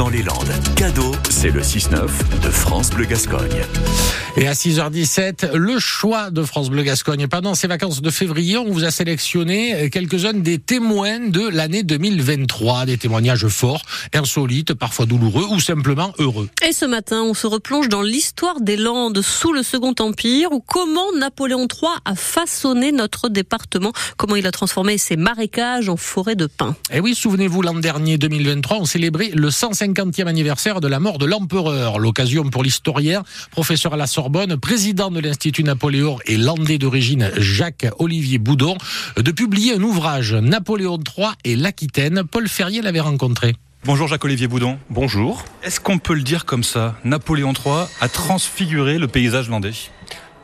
dans les Landes. Cadeau, c'est le 6-9 de France Bleu Gascogne. Et à 6h17, le choix de France Bleu Gascogne. Pendant ces vacances de février, on vous a sélectionné quelques-uns des témoins de l'année 2023. Des témoignages forts, insolites, parfois douloureux ou simplement heureux. Et ce matin, on se replonge dans l'histoire des Landes sous le Second Empire ou comment Napoléon III a façonné notre département, comment il a transformé ses marécages en forêt de pins. Et oui, souvenez-vous, l'an dernier, 2023, on célébrait le 150e anniversaire de la mort de l'empereur. L'occasion pour l'historien, professeur à la Sorbonne, président de l'Institut Napoléon et landais d'origine Jacques-Olivier Boudon, de publier un ouvrage, Napoléon III et l'Aquitaine. Paul Ferrier l'avait rencontré. Bonjour Jacques-Olivier Boudon. Bonjour. Est-ce qu'on peut le dire comme ça? Napoléon III a transfiguré le paysage landais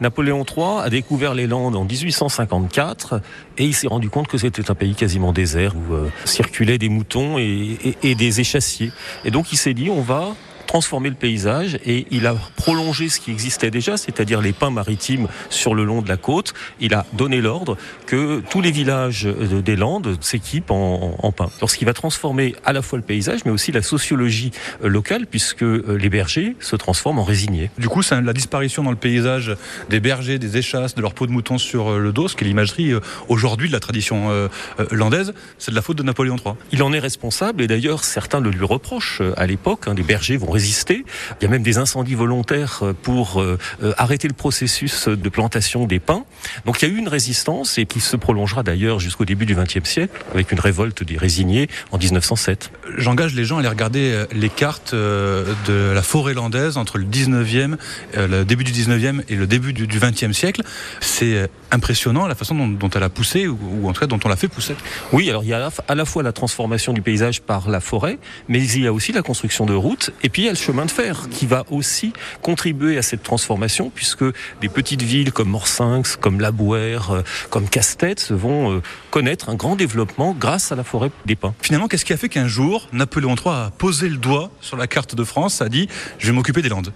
Napoléon III a découvert les Landes en 1854 et il s'est rendu compte que c'était un pays quasiment désert où euh, circulaient des moutons et, des échassiers. Et donc il s'est dit on va transformer le paysage et il a prolongé ce qui existait déjà, c'est-à-dire les pins maritimes sur le long de la côte. Il a donné l'ordre que tous les villages des Landes s'équipent en, en pins. Alors ce qui va transformer à la fois le paysage, mais aussi la sociologie euh, locale, puisque euh, les bergers se transforment en résiniers. Du coup, c'est la disparition dans le paysage des bergers, des échasses, de leur peau de mouton sur euh, le dos, ce qui est l'imagerie aujourd'hui de la tradition landaise, c'est de la faute de Napoléon III. Il en est responsable et d'ailleurs certains le lui reprochent à l'époque. Hein, les bergers vont résister. Il y a même des incendies volontaires pour euh, arrêter le processus de plantation des pins. Donc il y a eu une résistance et qui se prolongera d'ailleurs jusqu'au début du XXe siècle avec une révolte des résiniers en 1907. J'engage les gens à aller regarder euh, les cartes euh, de la forêt landaise entre le 19e, le début du 19e et le début du, 20e siècle. C'est impressionnant la façon dont, dont, elle a poussé ou, ou en tout cas dont on l'a fait pousser. Oui, alors il y a à la fois la transformation du paysage par la forêt, mais il y a aussi la construction de routes et puis y a le chemin de fer qui va aussi contribuer à cette transformation puisque des petites villes comme Morsinx, comme Labouère, euh, comme Castex vont euh, connaître un grand développement grâce à la forêt des pins. Finalement, qu'est-ce qui a fait qu'un jour, Napoléon III a posé le doigt sur la carte de France, a dit je vais m'occuper des Landes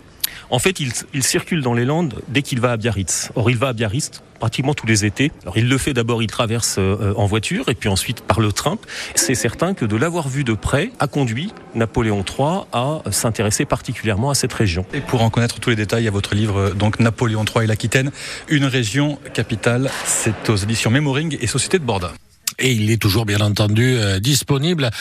en fait, il, il, circule dans les Landes dès qu'il va à Biarritz. Or, il va à Biarritz pratiquement tous les étés. Alors, il le fait d'abord, il traverse euh, en voiture et puis ensuite par le train. C'est certain que de l'avoir vu de près a conduit Napoléon III à s'intéresser particulièrement à cette région. Et pour en connaître tous les détails, il y a votre livre donc Napoléon III et l'Aquitaine, une région capitale. C'est aux éditions Memoring et Société de Bordeaux et il est toujours bien entendu euh, disponible